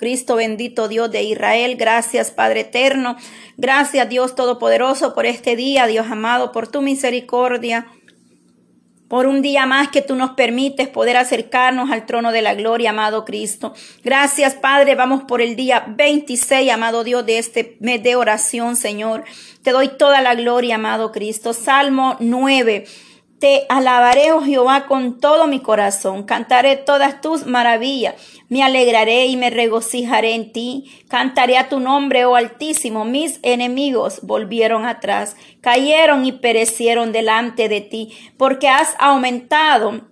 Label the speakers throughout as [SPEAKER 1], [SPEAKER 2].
[SPEAKER 1] Cristo bendito Dios de Israel. Gracias Padre eterno. Gracias Dios Todopoderoso por este día, Dios amado, por tu misericordia por un día más que tú nos permites poder acercarnos al trono de la gloria, amado Cristo. Gracias, Padre. Vamos por el día 26, amado Dios, de este mes de oración, Señor. Te doy toda la gloria, amado Cristo. Salmo 9. Te alabaré, oh Jehová, con todo mi corazón. Cantaré todas tus maravillas. Me alegraré y me regocijaré en ti. Cantaré a tu nombre, oh Altísimo. Mis enemigos volvieron atrás. Cayeron y perecieron delante de ti. Porque has aumentado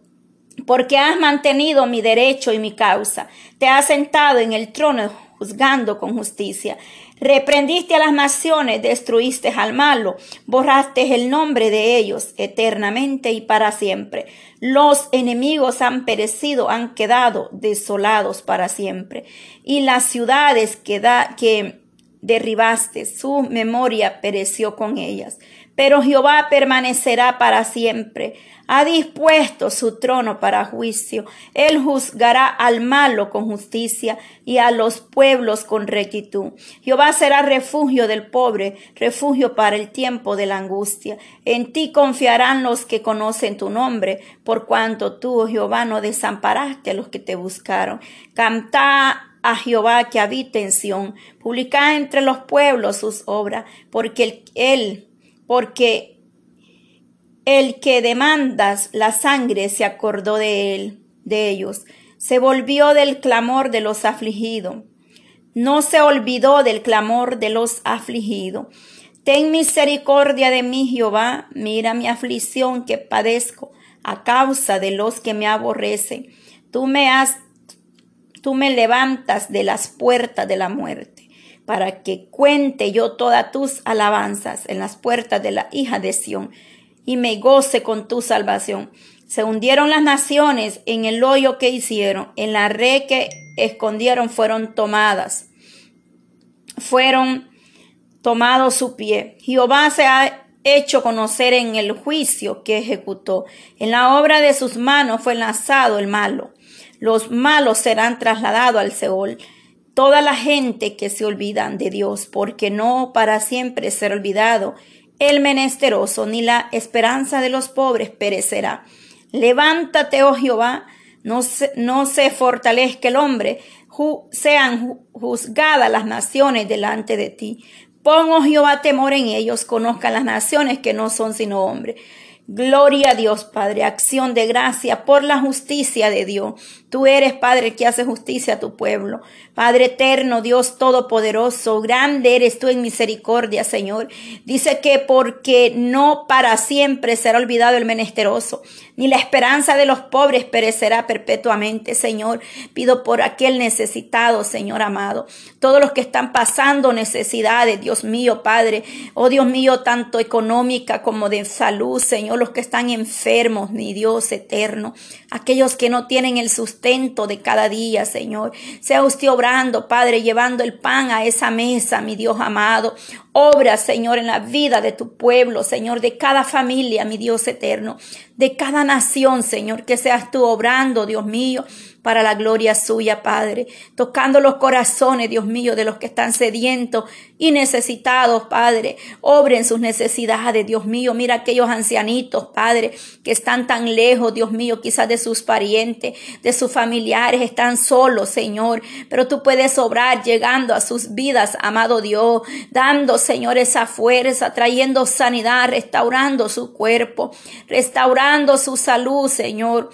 [SPEAKER 1] porque has mantenido mi derecho y mi causa. Te has sentado en el trono juzgando con justicia. Reprendiste a las naciones, destruiste al malo, borraste el nombre de ellos eternamente y para siempre. Los enemigos han perecido, han quedado desolados para siempre. Y las ciudades que, que derribaste, su memoria pereció con ellas pero Jehová permanecerá para siempre. Ha dispuesto su trono para juicio. Él juzgará al malo con justicia y a los pueblos con rectitud. Jehová será refugio del pobre, refugio para el tiempo de la angustia. En ti confiarán los que conocen tu nombre, por cuanto tú, oh Jehová, no desamparaste a los que te buscaron. Canta a Jehová que habita en Sión. Publica entre los pueblos sus obras, porque él porque el que demandas la sangre se acordó de él, de ellos, se volvió del clamor de los afligidos, no se olvidó del clamor de los afligidos. Ten misericordia de mí, Jehová, mira mi aflicción que padezco a causa de los que me aborrecen. Tú me has, tú me levantas de las puertas de la muerte para que cuente yo todas tus alabanzas en las puertas de la hija de Sión y me goce con tu salvación. Se hundieron las naciones en el hoyo que hicieron, en la red que escondieron fueron tomadas, fueron tomados su pie. Jehová se ha hecho conocer en el juicio que ejecutó. En la obra de sus manos fue lanzado el malo. Los malos serán trasladados al Seol toda la gente que se olvidan de Dios, porque no para siempre ser olvidado el menesteroso, ni la esperanza de los pobres perecerá. Levántate, oh Jehová, no se, no se fortalezca el hombre, sean juzgadas las naciones delante de ti. Pon, oh Jehová, temor en ellos, conozcan las naciones que no son sino hombres. Gloria a Dios, Padre, acción de gracia por la justicia de Dios. Tú eres, Padre, que hace justicia a tu pueblo. Padre eterno, Dios todopoderoso, grande eres tú en misericordia, Señor. Dice que porque no para siempre será olvidado el menesteroso, ni la esperanza de los pobres perecerá perpetuamente, Señor. Pido por aquel necesitado, Señor amado. Todos los que están pasando necesidades, Dios mío, Padre. Oh Dios mío, tanto económica como de salud, Señor los que están enfermos, mi Dios eterno, aquellos que no tienen el sustento de cada día, Señor. Sea usted obrando, Padre, llevando el pan a esa mesa, mi Dios amado. Obra, Señor, en la vida de tu pueblo, Señor, de cada familia, mi Dios eterno, de cada nación, Señor, que seas tú obrando, Dios mío, para la gloria suya, Padre. Tocando los corazones, Dios mío, de los que están sedientos y necesitados, Padre. Obren sus necesidades, Dios mío. Mira aquellos ancianitos, Padre, que están tan lejos, Dios mío, quizás de sus parientes, de sus familiares, están solos, Señor. Pero tú puedes obrar llegando a sus vidas, amado Dios, dando, Señor, esa fuerza, trayendo sanidad, restaurando su cuerpo, restaurando su salud, Señor.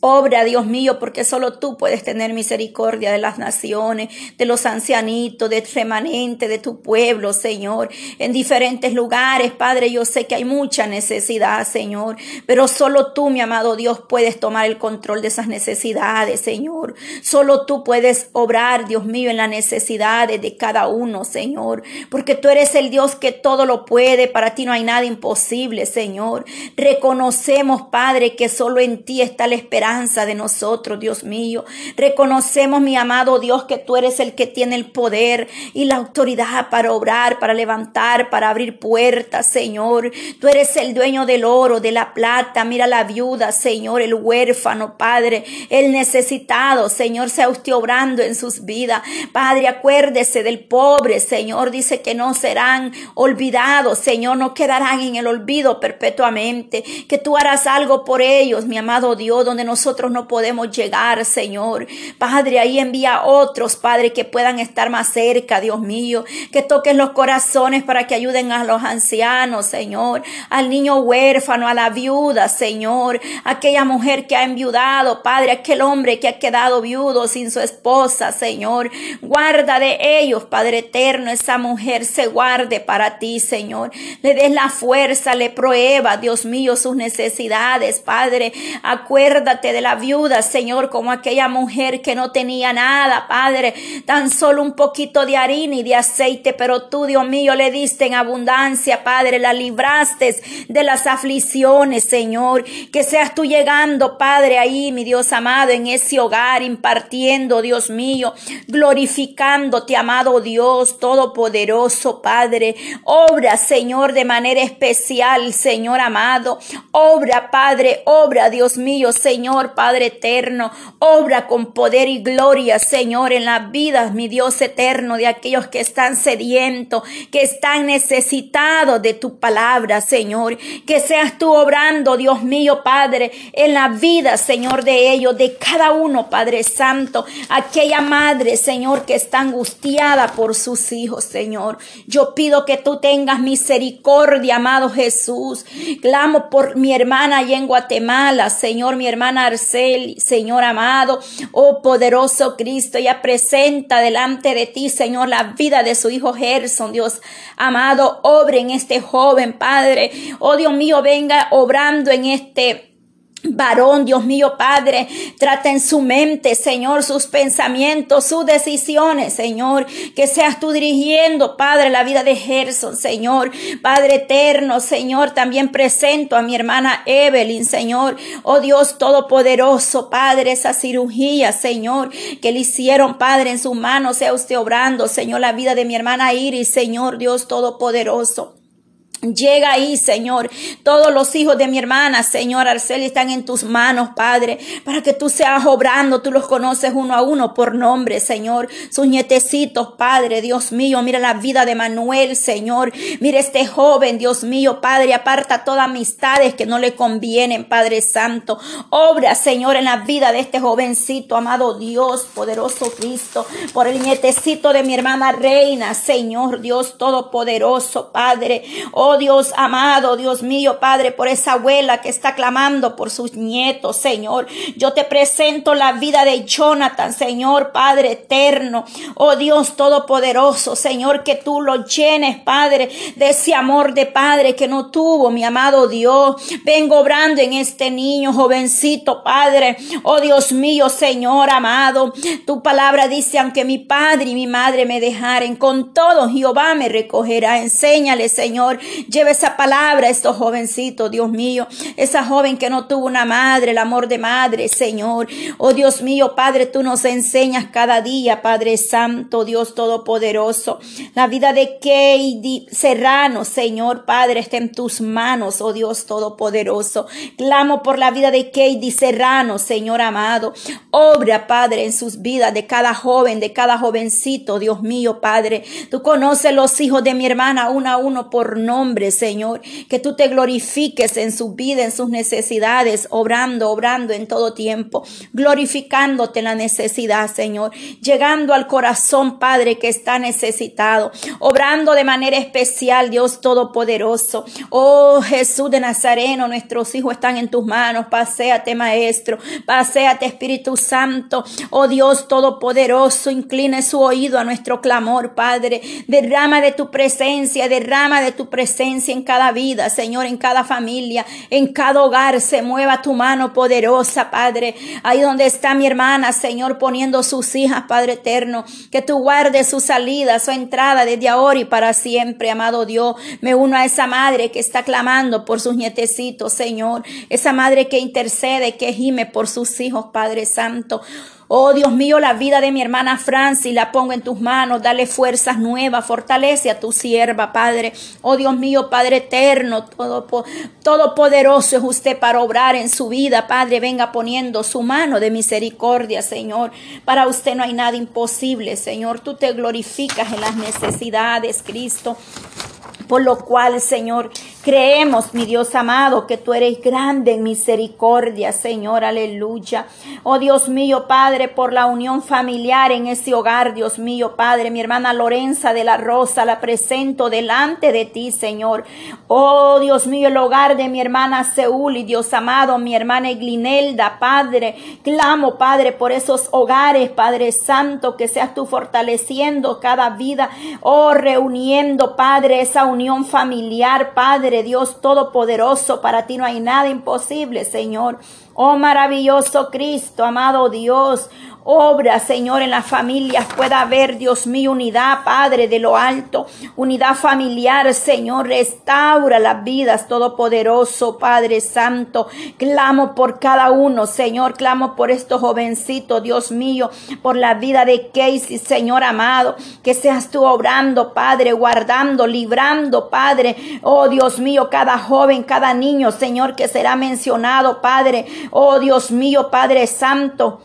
[SPEAKER 1] Obra, Dios mío, porque solo tú puedes tener misericordia de las naciones, de los ancianitos, de remanente, de tu pueblo, Señor, en diferentes lugares, Padre. Yo sé que hay mucha necesidad, Señor, pero solo tú, mi amado Dios, puedes tomar el control de esas necesidades, Señor. Solo tú puedes obrar, Dios mío, en las necesidades de cada uno, Señor, porque tú eres el Dios que todo lo puede. Para ti no hay nada imposible, Señor. Reconocemos, Padre, que solo en ti está la esperanza de nosotros, Dios mío. Reconocemos, mi amado Dios, que tú eres el que tiene el poder y la autoridad para obrar, para levantar, para abrir puertas, Señor. Tú eres el dueño del oro, de la plata. Mira la viuda, Señor, el huérfano, Padre, el necesitado, Señor, sea usted obrando en sus vidas. Padre, acuérdese del pobre, Señor, dice que no serán olvidados, Señor, no quedarán en el olvido perpetuamente, que tú harás algo por ellos, mi amado Dios, donde nosotros no podemos llegar, Señor. Padre, ahí envía otros, Padre, que puedan estar más cerca, Dios mío, que toquen los corazones para que ayuden a los ancianos, Señor, al niño huérfano, a la viuda, Señor, aquella mujer que ha enviudado, Padre, aquel hombre que ha quedado viudo sin su esposa, Señor. Guarda de ellos, Padre eterno, esa mujer se guarde para ti, Señor. Le des la fuerza, le prueba, Dios mío, sus necesidades, Padre. Acuérdate de la viuda, Señor, como aquella mujer que no tenía nada, Padre, tan solo un poquito de harina y de aceite, pero tú, Dios mío, le diste en abundancia, Padre, la libraste de las aflicciones, Señor. Que seas tú llegando, Padre, ahí, mi Dios amado, en ese hogar, impartiendo, Dios mío, glorificándote, amado Dios Todopoderoso, Padre. Obra, Señor, de manera especial, Señor amado. Obra, Padre, obra, Dios mío, Señor, Padre eterno. Obra con poder y gloria, Señor, en las vidas, mi Dios eterno, de aquellos que están sedientos, que están necesitados de tu palabra, Señor. Que seas tú obrando, Dios mío, Padre, en la vida, Señor, de ellos, de cada uno, Padre Santo. Aquella madre, Señor, que está angustiada por sus hijos, Señor. Yo pido que tú tengas misericordia, amado Jesús. Clamo por mi hermana allá en Guatemala, Señor, mi hermana Señor amado. Oh poderoso Cristo, ya presenta delante de ti, Señor, la vida de su hijo Gerson, Dios amado. Obre en este joven, Padre. Oh Dios mío, venga obrando en este Varón, Dios mío, Padre, trata en su mente, Señor, sus pensamientos, sus decisiones, Señor, que seas tú dirigiendo, Padre, la vida de Gerson, Señor, Padre eterno, Señor, también presento a mi hermana Evelyn, Señor, oh Dios todopoderoso, Padre, esa cirugía, Señor, que le hicieron, Padre, en sus manos, sea usted obrando, Señor, la vida de mi hermana Iris, Señor, Dios todopoderoso. Llega ahí, Señor. Todos los hijos de mi hermana, Señor Arceli, están en tus manos, Padre, para que tú seas obrando. Tú los conoces uno a uno por nombre, Señor. Sus nietecitos, Padre, Dios mío. Mira la vida de Manuel, Señor. Mira este joven, Dios mío, Padre. Aparta todas amistades que no le convienen, Padre Santo. Obra, Señor, en la vida de este jovencito, amado Dios, poderoso Cristo. Por el nietecito de mi hermana Reina, Señor, Dios Todopoderoso, Padre. Oh Dios amado, Dios mío, Padre, por esa abuela que está clamando por sus nietos, Señor. Yo te presento la vida de Jonathan, Señor, Padre eterno. Oh Dios todopoderoso, Señor, que tú lo llenes, Padre, de ese amor de Padre que no tuvo, mi amado Dios. Vengo obrando en este niño, jovencito, Padre. Oh Dios mío, Señor amado. Tu palabra dice, aunque mi padre y mi madre me dejaren, con todo Jehová me recogerá. Enséñale, Señor, Lleva esa palabra a estos jovencitos, Dios mío. Esa joven que no tuvo una madre, el amor de madre, Señor. Oh Dios mío, Padre, tú nos enseñas cada día, Padre Santo, Dios Todopoderoso. La vida de Keidi Serrano, Señor, Padre, está en tus manos, oh Dios Todopoderoso. Clamo por la vida de Keidi Serrano, Señor amado. Obra, Padre, en sus vidas de cada joven, de cada jovencito, Dios mío, Padre. Tú conoces los hijos de mi hermana uno a uno por nombre Señor, que tú te glorifiques en su vida, en sus necesidades, obrando, obrando en todo tiempo, glorificándote en la necesidad, Señor, llegando al corazón, Padre, que está necesitado, obrando de manera especial, Dios Todopoderoso. Oh Jesús de Nazareno, nuestros hijos están en tus manos, paséate, Maestro, paséate, Espíritu Santo, oh Dios Todopoderoso, incline su oído a nuestro clamor, Padre, derrama de tu presencia, derrama de tu presencia en cada vida, Señor, en cada familia, en cada hogar. Se mueva tu mano poderosa, Padre. Ahí donde está mi hermana, Señor, poniendo sus hijas, Padre eterno. Que tú guardes su salida, su entrada desde ahora y para siempre, amado Dios. Me uno a esa madre que está clamando por sus nietecitos, Señor. Esa madre que intercede, que gime por sus hijos, Padre Santo. Oh Dios mío, la vida de mi hermana Francis la pongo en tus manos. Dale fuerzas nuevas. Fortalece a tu sierva, Padre. Oh Dios mío, Padre eterno, todo, todopoderoso es usted para obrar en su vida. Padre, venga poniendo su mano de misericordia, Señor. Para usted no hay nada imposible, Señor. Tú te glorificas en las necesidades, Cristo. Por lo cual, Señor, creemos, mi Dios amado, que tú eres grande en misericordia, Señor, aleluya. Oh Dios mío, Padre, por la unión familiar en ese hogar, Dios mío, Padre, mi hermana Lorenza de la Rosa, la presento delante de ti, Señor. Oh Dios mío, el hogar de mi hermana Seúl y Dios amado, mi hermana Eglinelda, Padre, clamo, Padre, por esos hogares, Padre Santo, que seas tú fortaleciendo cada vida, oh, reuniendo, Padre, esa unión unión familiar, Padre Dios Todopoderoso. Para ti no hay nada imposible, Señor. Oh maravilloso Cristo, amado Dios. Obra, Señor, en las familias pueda haber, Dios mío, unidad, Padre, de lo alto, unidad familiar, Señor, restaura las vidas, Todopoderoso, Padre Santo. Clamo por cada uno, Señor, clamo por estos jovencitos, Dios mío, por la vida de Casey, Señor amado, que seas tú obrando, Padre, guardando, librando, Padre, oh Dios mío, cada joven, cada niño, Señor, que será mencionado, Padre, oh Dios mío, Padre Santo.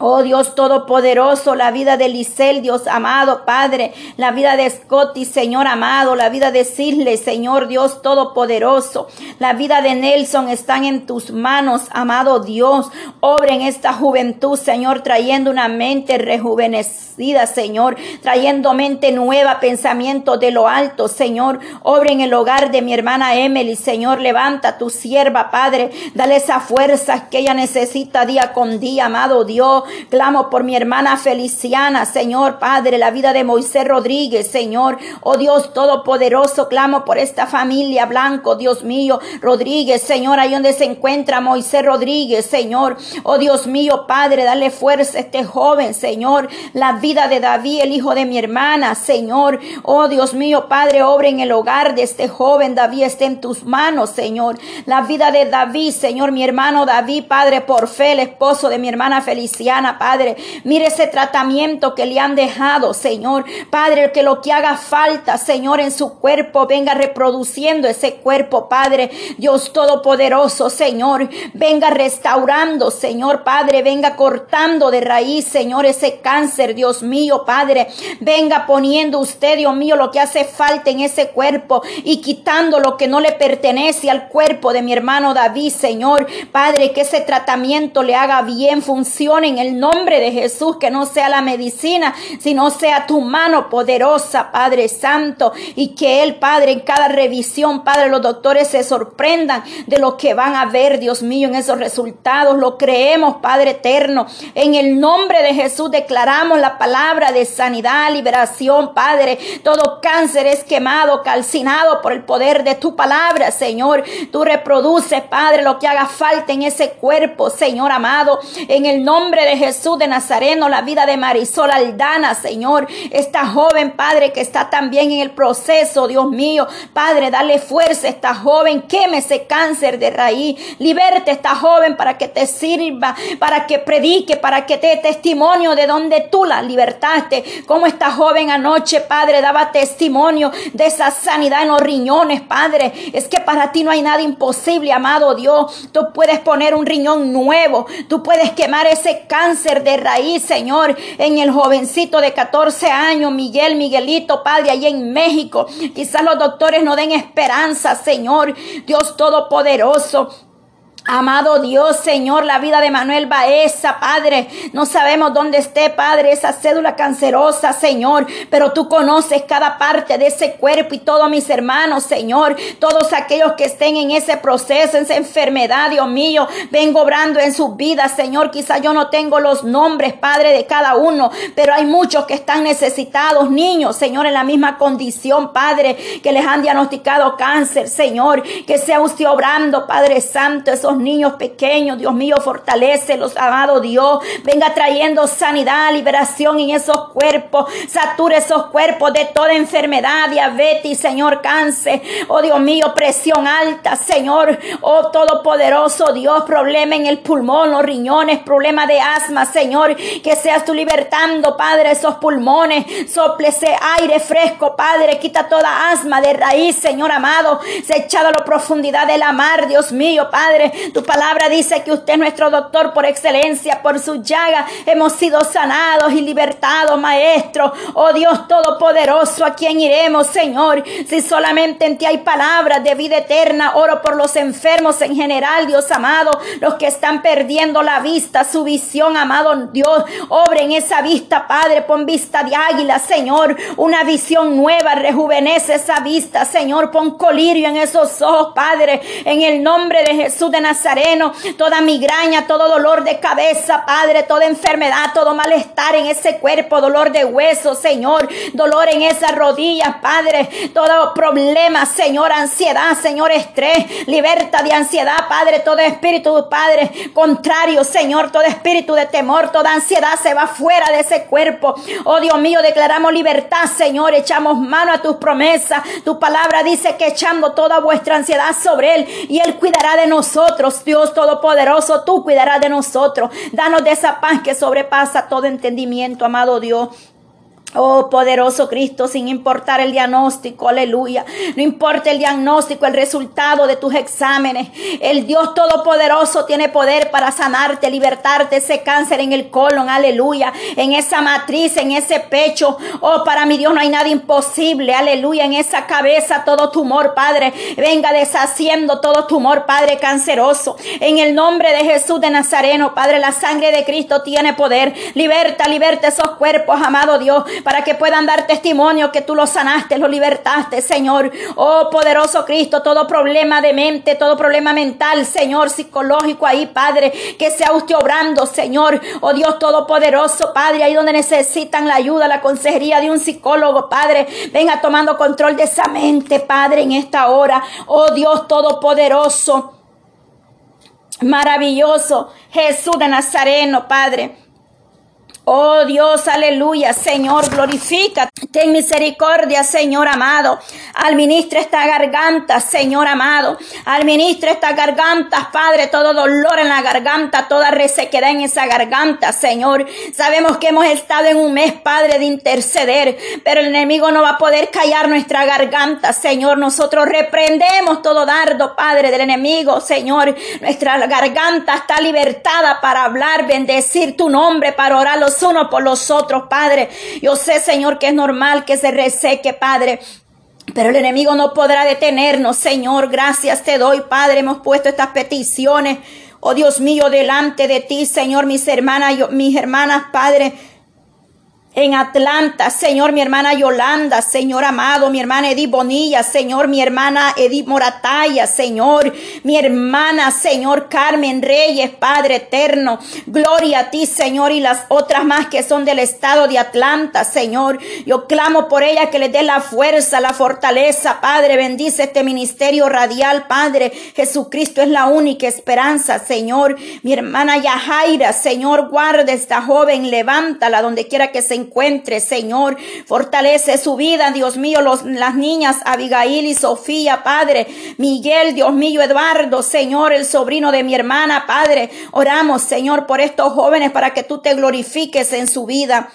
[SPEAKER 1] Oh Dios Todopoderoso, la vida de Lisel, Dios amado Padre, la vida de Scotty, Señor amado, la vida de Sidley, Señor Dios Todopoderoso, la vida de Nelson están en tus manos, amado Dios. Obra en esta juventud, Señor, trayendo una mente rejuvenecida, Señor, trayendo mente nueva, pensamiento de lo alto, Señor. Obra en el hogar de mi hermana Emily, Señor, levanta tu sierva, Padre, dale esa fuerza que ella necesita día con día, amado Dios. Clamo por mi hermana Feliciana, Señor Padre, la vida de Moisés Rodríguez, Señor. Oh Dios Todopoderoso, clamo por esta familia Blanco, Dios mío, Rodríguez, Señor, ahí donde se encuentra Moisés Rodríguez, Señor. Oh Dios mío, Padre, dale fuerza a este joven, Señor. La vida de David, el hijo de mi hermana, Señor. Oh Dios mío, Padre, obra en el hogar de este joven. David esté en tus manos, Señor. La vida de David, Señor, mi hermano David, Padre, por fe, el esposo de mi hermana Feliciana. Padre. Mire ese tratamiento que le han dejado, Señor. Padre, que lo que haga falta, Señor, en su cuerpo, venga reproduciendo ese cuerpo, Padre. Dios Todopoderoso, Señor. Venga restaurando, Señor, Padre. Venga cortando de raíz, Señor, ese cáncer, Dios mío, Padre. Venga poniendo usted, Dios mío, lo que hace falta en ese cuerpo y quitando lo que no le pertenece al cuerpo de mi hermano David, Señor. Padre, que ese tratamiento le haga bien, funcione en nombre de Jesús, que no sea la medicina, sino sea tu mano poderosa, Padre Santo, y que Él, Padre, en cada revisión, Padre, los doctores se sorprendan de lo que van a ver, Dios mío, en esos resultados. Lo creemos, Padre eterno. En el nombre de Jesús declaramos la palabra de sanidad, liberación, Padre. Todo cáncer es quemado, calcinado por el poder de tu palabra, Señor. Tú reproduces, Padre, lo que haga falta en ese cuerpo, Señor amado. En el nombre de Jesús de Nazareno, la vida de Marisol Aldana, Señor. Esta joven, Padre, que está también en el proceso, Dios mío. Padre, dale fuerza a esta joven, queme ese cáncer de raíz. Liberte a esta joven para que te sirva, para que predique, para que te testimonio de donde tú la libertaste. Como esta joven anoche, Padre, daba testimonio de esa sanidad en los riñones, Padre. Es que para ti no hay nada imposible, amado Dios. Tú puedes poner un riñón nuevo. Tú puedes quemar ese cáncer cáncer de raíz, Señor, en el jovencito de 14 años, Miguel, Miguelito, Padre, allá en México. Quizás los doctores no den esperanza, Señor, Dios Todopoderoso. Amado Dios, Señor, la vida de Manuel Baeza, Padre, no sabemos dónde esté, Padre, esa cédula cancerosa, Señor, pero tú conoces cada parte de ese cuerpo y todos mis hermanos, Señor, todos aquellos que estén en ese proceso, en esa enfermedad, Dios mío, vengo obrando en sus vidas, Señor, quizá yo no tengo los nombres, Padre, de cada uno, pero hay muchos que están necesitados, niños, Señor, en la misma condición, Padre, que les han diagnosticado cáncer, Señor, que sea usted obrando, Padre Santo, esos niños pequeños, Dios mío, fortalece los amado Dios. Venga trayendo sanidad, liberación en esos cuerpos. Sature esos cuerpos de toda enfermedad, diabetes, Señor, cáncer. Oh Dios mío, presión alta, Señor. Oh Todopoderoso Dios, problema en el pulmón, los riñones, problema de asma, Señor. Que seas tú libertando, Padre, esos pulmones. Soplese aire fresco, Padre. Quita toda asma de raíz, Señor amado. Se echado a la profundidad de la mar, Dios mío, Padre. Tu palabra dice que usted es nuestro doctor por excelencia, por su llaga hemos sido sanados y libertados, Maestro. Oh Dios Todopoderoso, ¿a quién iremos, Señor? Si solamente en ti hay palabras de vida eterna, oro por los enfermos en general, Dios amado, los que están perdiendo la vista, su visión, amado Dios. Obre en esa vista, Padre, pon vista de águila, Señor. Una visión nueva, rejuvenece esa vista, Señor. Pon colirio en esos ojos, Padre, en el nombre de Jesús de Nazaret. Nazareno, toda migraña, todo dolor de cabeza, Padre, toda enfermedad, todo malestar en ese cuerpo, dolor de hueso, Señor, dolor en esas rodillas, Padre, todo problema, Señor, ansiedad, Señor, estrés, libertad de ansiedad, Padre, todo espíritu, Padre, contrario, Señor, todo espíritu de temor, toda ansiedad se va fuera de ese cuerpo. Oh Dios mío, declaramos libertad, Señor, echamos mano a tus promesas. Tu palabra dice que echando toda vuestra ansiedad sobre Él y Él cuidará de nosotros. Dios Todopoderoso, tú cuidarás de nosotros. Danos de esa paz que sobrepasa todo entendimiento, amado Dios. Oh poderoso Cristo, sin importar el diagnóstico, aleluya. No importa el diagnóstico, el resultado de tus exámenes. El Dios Todopoderoso tiene poder para sanarte, libertarte ese cáncer en el colon, aleluya. En esa matriz, en ese pecho. Oh, para mi Dios no hay nada imposible, aleluya. En esa cabeza todo tumor, Padre. Venga deshaciendo todo tumor, Padre canceroso. En el nombre de Jesús de Nazareno, Padre, la sangre de Cristo tiene poder. Liberta, liberta esos cuerpos, amado Dios para que puedan dar testimonio que tú los sanaste, los libertaste, Señor. Oh, poderoso Cristo, todo problema de mente, todo problema mental, Señor, psicológico ahí, Padre, que sea usted obrando, Señor. Oh Dios Todopoderoso, Padre, ahí donde necesitan la ayuda, la consejería de un psicólogo, Padre, venga tomando control de esa mente, Padre, en esta hora. Oh Dios Todopoderoso, maravilloso, Jesús de Nazareno, Padre. Oh Dios, aleluya, Señor, glorifica. Ten misericordia, Señor amado. Administra esta garganta, Señor amado. Administra esta garganta, Padre, todo dolor en la garganta, toda resequedad en esa garganta, Señor. Sabemos que hemos estado en un mes, Padre, de interceder, pero el enemigo no va a poder callar nuestra garganta, Señor. Nosotros reprendemos todo dardo, Padre, del enemigo, Señor. Nuestra garganta está libertada para hablar, bendecir tu nombre, para orar los unos por los otros, Padre. Yo sé, Señor, que es normal que se reseque, Padre. Pero el enemigo no podrá detenernos, Señor. Gracias te doy, Padre. Hemos puesto estas peticiones. Oh Dios mío, delante de ti, Señor, mis hermanas, mis hermanas, Padre en Atlanta, Señor, mi hermana Yolanda, Señor amado, mi hermana Edith Bonilla, Señor, mi hermana Edith Morataya, Señor, mi hermana, Señor Carmen Reyes, Padre eterno, gloria a ti, Señor, y las otras más que son del estado de Atlanta, Señor, yo clamo por ella que le dé la fuerza, la fortaleza, Padre, bendice este ministerio radial, Padre, Jesucristo es la única esperanza, Señor, mi hermana Yajaira, Señor, guarda esta joven, levántala donde quiera que se encuentre, Señor. Fortalece su vida, Dios mío, las niñas Abigail y Sofía, Padre. Miguel, Dios mío, Eduardo, Señor, el sobrino de mi hermana, Padre. Oramos, Señor, por estos jóvenes para que tú te glorifiques en su vida.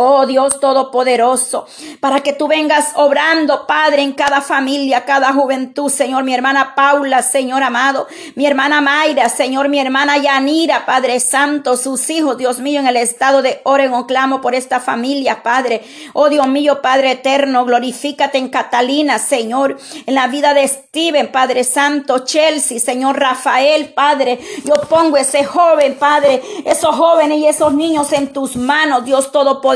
[SPEAKER 1] Oh Dios Todopoderoso, para que tú vengas obrando, Padre, en cada familia, cada juventud, Señor, mi hermana Paula, Señor amado, mi hermana Mayra, Señor, mi hermana Yanira, Padre Santo, sus hijos, Dios mío, en el estado de Oregon, clamo por esta familia, Padre. Oh Dios mío, Padre eterno, glorifícate en Catalina, Señor, en la vida de Steven, Padre Santo, Chelsea, Señor Rafael, Padre. Yo pongo ese joven, Padre, esos jóvenes y esos niños en tus manos, Dios Todopoderoso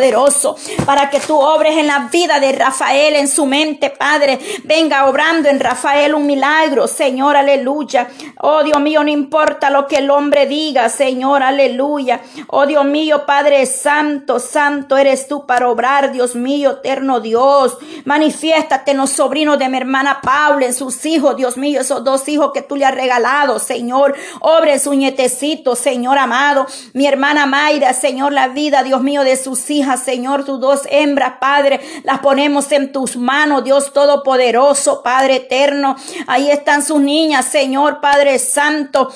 [SPEAKER 1] para que tú obres en la vida de Rafael, en su mente, Padre. Venga obrando en Rafael un milagro, Señor, aleluya. Oh Dios mío, no importa lo que el hombre diga, Señor, aleluya. Oh Dios mío, Padre Santo, Santo eres tú para obrar, Dios mío, eterno Dios. Manifiéstate en los sobrinos de mi hermana Paula, en sus hijos, Dios mío, esos dos hijos que tú le has regalado, Señor. Obre su nietecito, Señor amado. Mi hermana Mayra, Señor, la vida, Dios mío, de sus Señor, tus dos hembras, Padre, las ponemos en tus manos, Dios Todopoderoso, Padre eterno. Ahí están sus niñas, Señor, Padre Santo.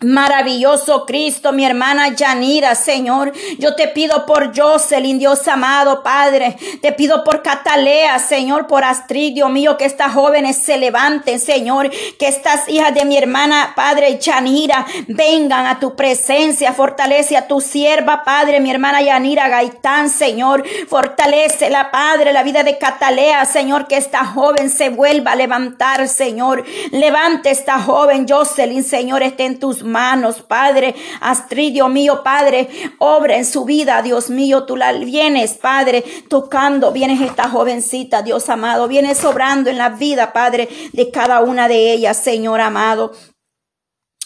[SPEAKER 1] Maravilloso Cristo, mi hermana Yanira, Señor. Yo te pido por Jocelyn, Dios amado, Padre. Te pido por Catalea, Señor, por Astrid, Dios mío, que estas jóvenes se levanten, Señor. Que estas hijas de mi hermana, Padre Yanira, vengan a tu presencia. Fortalece a tu sierva, Padre, mi hermana Yanira Gaitán, Señor. Fortalece la Padre, la vida de Catalea, Señor. Que esta joven se vuelva a levantar, Señor. Levante esta joven, Jocelyn, Señor, esté en tus manos, Padre. Astrid, Dios mío, Padre, obra en su vida, Dios mío, tú la vienes, Padre, tocando, vienes esta jovencita, Dios amado, vienes obrando en la vida, Padre, de cada una de ellas, Señor amado.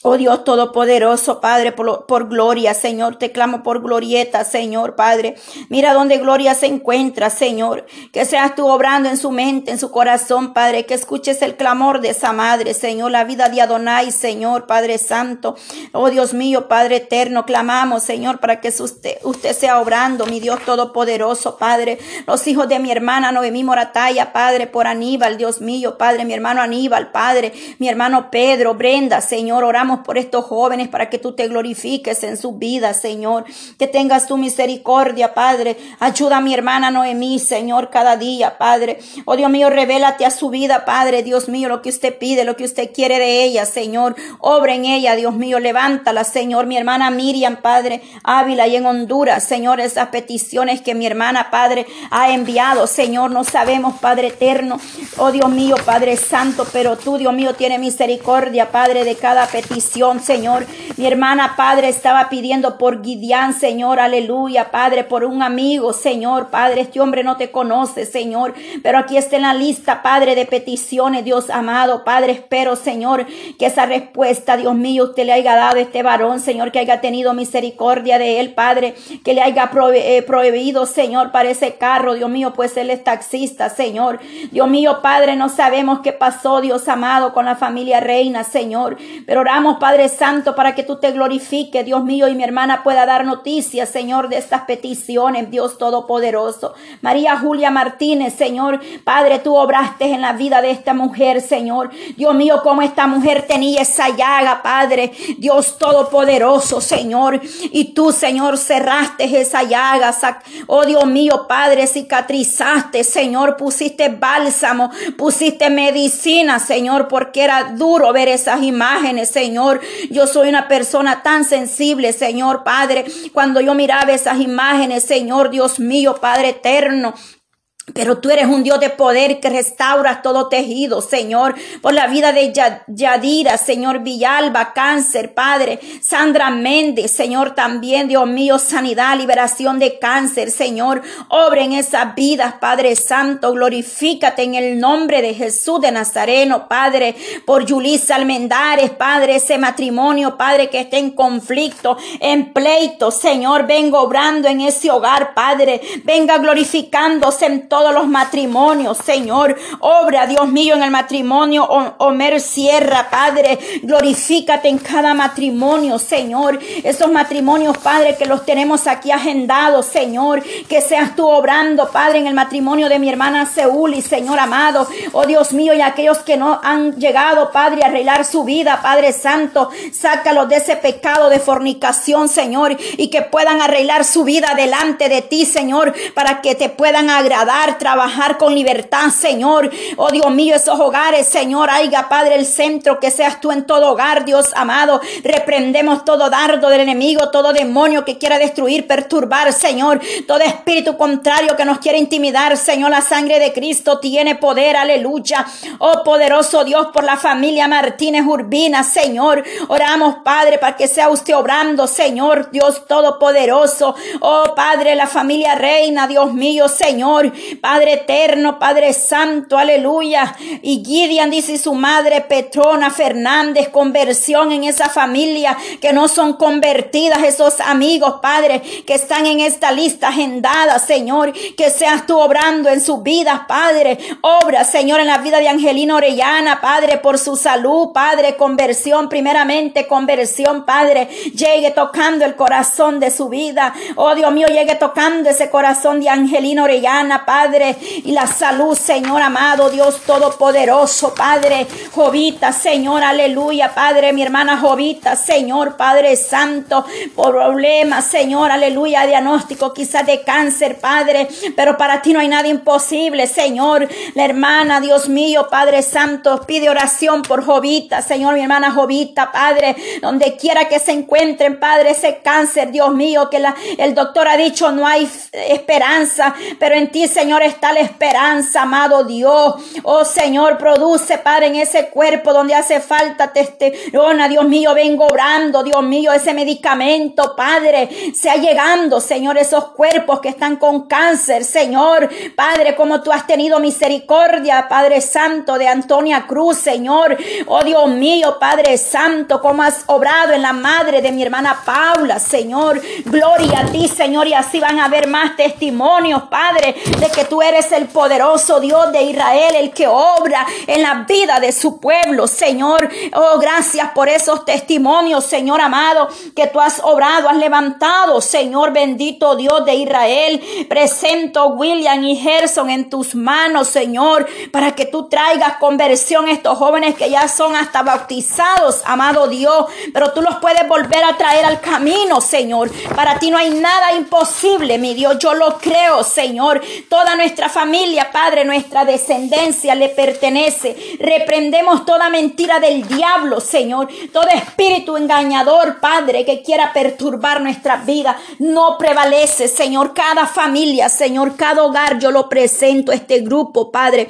[SPEAKER 1] Oh Dios Todopoderoso, Padre, por, por, gloria, Señor, te clamo por glorieta, Señor, Padre. Mira donde gloria se encuentra, Señor. Que seas tú obrando en su mente, en su corazón, Padre. Que escuches el clamor de esa madre, Señor, la vida de Adonai, Señor, Padre Santo. Oh Dios mío, Padre eterno, clamamos, Señor, para que usted, usted sea obrando, mi Dios Todopoderoso, Padre. Los hijos de mi hermana Noemí Morataya, Padre, por Aníbal, Dios mío, Padre, mi hermano Aníbal, Padre, mi hermano Pedro, Brenda, Señor, oramos por estos jóvenes para que tú te glorifiques en su vida, Señor. Que tengas tu misericordia, Padre. Ayuda a mi hermana Noemí, Señor, cada día, Padre. Oh Dios mío, revélate a su vida, Padre. Dios mío, lo que usted pide, lo que usted quiere de ella, Señor. Obra en ella, Dios mío. Levántala, Señor. Mi hermana Miriam, Padre. Ávila y en Honduras, Señor. Esas peticiones que mi hermana, Padre, ha enviado, Señor. No sabemos, Padre eterno. Oh Dios mío, Padre Santo, pero tú, Dios mío, tiene misericordia, Padre, de cada petición Señor. Mi hermana, Padre, estaba pidiendo por Gideán, Señor, aleluya, Padre, por un amigo, Señor, Padre, este hombre no te conoce, Señor, pero aquí está en la lista, Padre, de peticiones, Dios amado, Padre, espero, Señor, que esa respuesta, Dios mío, usted le haya dado a este varón, Señor, que haya tenido misericordia de él, Padre, que le haya eh, prohibido, Señor, para ese carro, Dios mío, pues él es taxista, Señor. Dios mío, Padre, no sabemos qué pasó, Dios amado, con la familia reina, Señor, pero oramos Padre Santo, para que tú te glorifiques, Dios mío, y mi hermana pueda dar noticias, Señor, de estas peticiones, Dios Todopoderoso. María Julia Martínez, Señor, Padre, tú obraste en la vida de esta mujer, Señor. Dios mío, como esta mujer tenía esa llaga, Padre, Dios Todopoderoso, Señor. Y tú, Señor, cerraste esa llaga. Oh Dios mío, Padre, cicatrizaste, Señor, pusiste bálsamo, pusiste medicina, Señor, porque era duro ver esas imágenes, Señor. Yo soy una persona tan sensible, Señor Padre. Cuando yo miraba esas imágenes, Señor Dios mío, Padre eterno, pero tú eres un Dios de poder que restauras todo tejido, Señor, por la vida de Yadira, Señor Villalba, cáncer, Padre, Sandra Méndez, Señor, también, Dios mío, sanidad, liberación de cáncer, Señor, obra en esas vidas, Padre Santo, glorifícate en el nombre de Jesús de Nazareno, Padre, por Yulisa Almendares, Padre, ese matrimonio, Padre, que esté en conflicto, en pleito, Señor, venga obrando en ese hogar, Padre, venga glorificándose en todos los matrimonios, Señor. Obra, Dios mío, en el matrimonio Omer Sierra, Padre. Glorifícate en cada matrimonio, Señor. Esos matrimonios, Padre, que los tenemos aquí agendados, Señor. Que seas tú obrando, Padre, en el matrimonio de mi hermana Seúl y Señor amado. Oh Dios mío, y aquellos que no han llegado, Padre, a arreglar su vida, Padre Santo. Sácalos de ese pecado de fornicación, Señor. Y que puedan arreglar su vida delante de ti, Señor. Para que te puedan agradar, trabajar con libertad, Señor. Oh Dios mío, esos hogares, Señor. Haiga, Padre, el centro que seas tú en todo hogar, Dios amado. Reprendemos todo dardo del enemigo, todo demonio que quiera destruir, perturbar, Señor. Todo espíritu contrario que nos quiere intimidar, Señor. La sangre de Cristo tiene poder, aleluya. Oh poderoso Dios, por la familia Martínez Urbina, Señor. Oramos, Padre, para que sea usted obrando, Señor, Dios todopoderoso. Oh Padre, la familia reina, Dios mío, Señor. Padre eterno, Padre santo, aleluya. Y Gideon dice su madre Petrona Fernández, conversión en esa familia que no son convertidas, esos amigos, Padre, que están en esta lista agendada, Señor, que seas tú obrando en sus vidas, Padre. Obra, Señor, en la vida de Angelina Orellana, Padre, por su salud, Padre, conversión, primeramente conversión, Padre. Llegue tocando el corazón de su vida. Oh Dios mío, llegue tocando ese corazón de Angelina Orellana, Padre, y la salud, Señor amado, Dios Todopoderoso, Padre. Jovita, Señor, aleluya, Padre, mi hermana Jovita, Señor, Padre Santo, problemas, Señor, aleluya, diagnóstico quizás de cáncer, Padre, pero para ti no hay nada imposible, Señor. La hermana, Dios mío, Padre Santo, pide oración por Jovita, Señor, mi hermana Jovita, Padre, donde quiera que se encuentren, Padre, ese cáncer, Dios mío, que el doctor ha dicho no hay esperanza, pero en ti, Señor, está la esperanza, amado Dios. Oh Señor, produce, Padre, en ese cuerpo donde hace falta testosterona, Dios mío, vengo obrando, Dios mío, ese medicamento, Padre, sea llegando, Señor, esos cuerpos que están con cáncer, Señor, Padre, como tú has tenido misericordia, Padre Santo, de Antonia Cruz, Señor, oh Dios mío, Padre Santo, como has obrado en la madre de mi hermana Paula, Señor, gloria a ti, Señor, y así van a haber más testimonios, Padre, de que tú eres el poderoso Dios de Israel, el que obra en la vida de su pueblo, Señor. Oh, gracias por esos testimonios, Señor amado, que tú has obrado, has levantado, Señor bendito Dios de Israel. Presento William y Gerson en tus manos, Señor, para que tú traigas conversión a estos jóvenes que ya son hasta bautizados, amado Dios, pero tú los puedes volver a traer al camino, Señor. Para ti no hay nada imposible, mi Dios. Yo lo creo, Señor. Toda nuestra familia, Padre, nuestra descendencia le pertenece. Reprendemos toda mentira del diablo, Señor. Todo espíritu engañador, Padre, que quiera perturbar nuestra vida, no prevalece, Señor. Cada familia, Señor, cada hogar, yo lo presento, este grupo, Padre.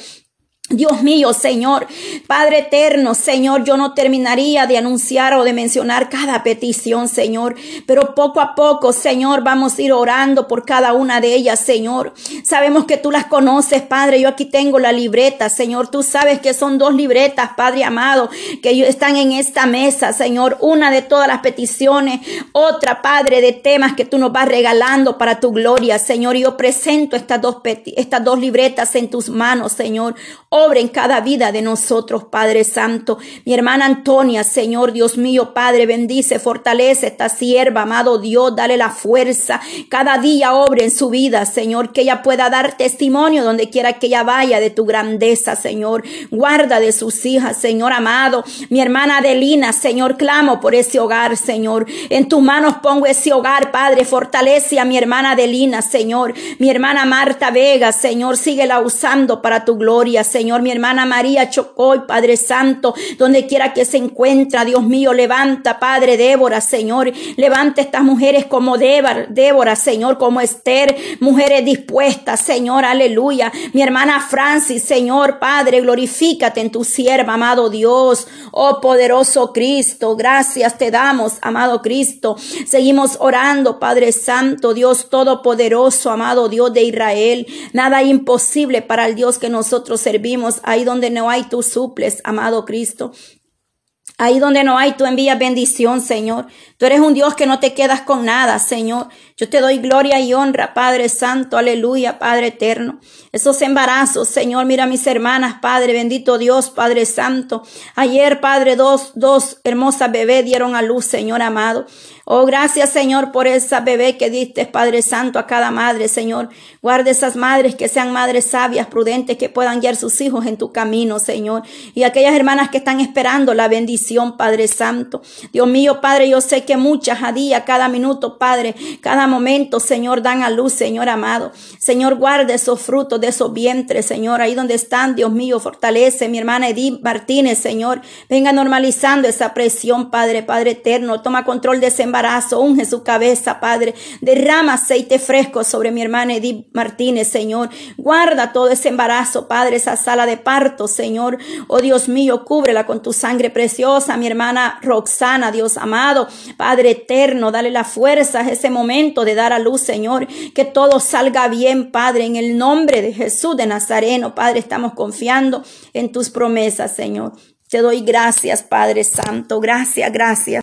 [SPEAKER 1] Dios mío, Señor, Padre eterno, Señor, yo no terminaría de anunciar o de mencionar cada petición, Señor, pero poco a poco, Señor, vamos a ir orando por cada una de ellas, Señor. Sabemos que tú las conoces, Padre. Yo aquí tengo la libreta, Señor. Tú sabes que son dos libretas, Padre amado, que están en esta mesa, Señor. Una de todas las peticiones, otra, Padre, de temas que tú nos vas regalando para tu gloria, Señor. Yo presento estas dos, estas dos libretas en tus manos, Señor. Obra en cada vida de nosotros, Padre Santo. Mi hermana Antonia, Señor Dios mío, Padre, bendice, fortalece esta sierva, amado Dios, dale la fuerza. Cada día obre en su vida, Señor, que ella pueda dar testimonio donde quiera que ella vaya de tu grandeza, Señor. Guarda de sus hijas, Señor amado. Mi hermana Adelina, Señor, clamo por ese hogar, Señor. En tus manos pongo ese hogar, Padre. Fortalece a mi hermana Adelina, Señor. Mi hermana Marta Vega, Señor, síguela usando para tu gloria, Señor. Mi hermana María Chocoy, Padre Santo, donde quiera que se encuentra, Dios mío, levanta, Padre Débora, Señor, levanta estas mujeres como Débora, Señor, como Esther, mujeres dispuestas, Señor, aleluya. Mi hermana Francis, Señor, Padre, glorifícate en tu sierva, amado Dios, oh poderoso Cristo, gracias te damos, amado Cristo. Seguimos orando, Padre Santo, Dios todopoderoso, amado Dios de Israel. Nada imposible para el Dios que nosotros servimos ahí donde no hay, tú suples, amado Cristo. Ahí donde no hay, tú envías bendición, Señor. Tú eres un Dios que no te quedas con nada, Señor. Yo te doy gloria y honra, Padre Santo, aleluya, Padre eterno. Esos embarazos, Señor, mira a mis hermanas, Padre, bendito Dios, Padre Santo. Ayer, Padre, dos, dos hermosas bebés dieron a luz, Señor amado. Oh, gracias, Señor, por esa bebé que diste, Padre Santo, a cada madre, Señor. Guarde esas madres que sean madres sabias, prudentes, que puedan guiar sus hijos en tu camino, Señor. Y aquellas hermanas que están esperando la bendición, Padre Santo. Dios mío, Padre, yo sé que muchas a día, cada minuto, Padre, cada momento, Señor, dan a luz, Señor amado. Señor, guarde esos frutos de esos vientres, Señor, ahí donde están, Dios mío, fortalece mi hermana Edith Martínez, Señor. Venga normalizando esa presión, Padre, Padre eterno. Toma control de ese embarazo, unge su cabeza, Padre. Derrama aceite fresco sobre mi hermana Edith Martínez, Señor. Guarda todo ese embarazo, Padre, esa sala de parto, Señor. Oh Dios mío, cúbrela con tu sangre preciosa, mi hermana Roxana, Dios amado. Padre eterno, dale la fuerza a ese de dar a luz, Señor. Que todo salga bien, Padre, en el nombre de Jesús de Nazareno, Padre, estamos confiando en tus promesas, Señor. Te doy gracias, Padre Santo. Gracias, gracias.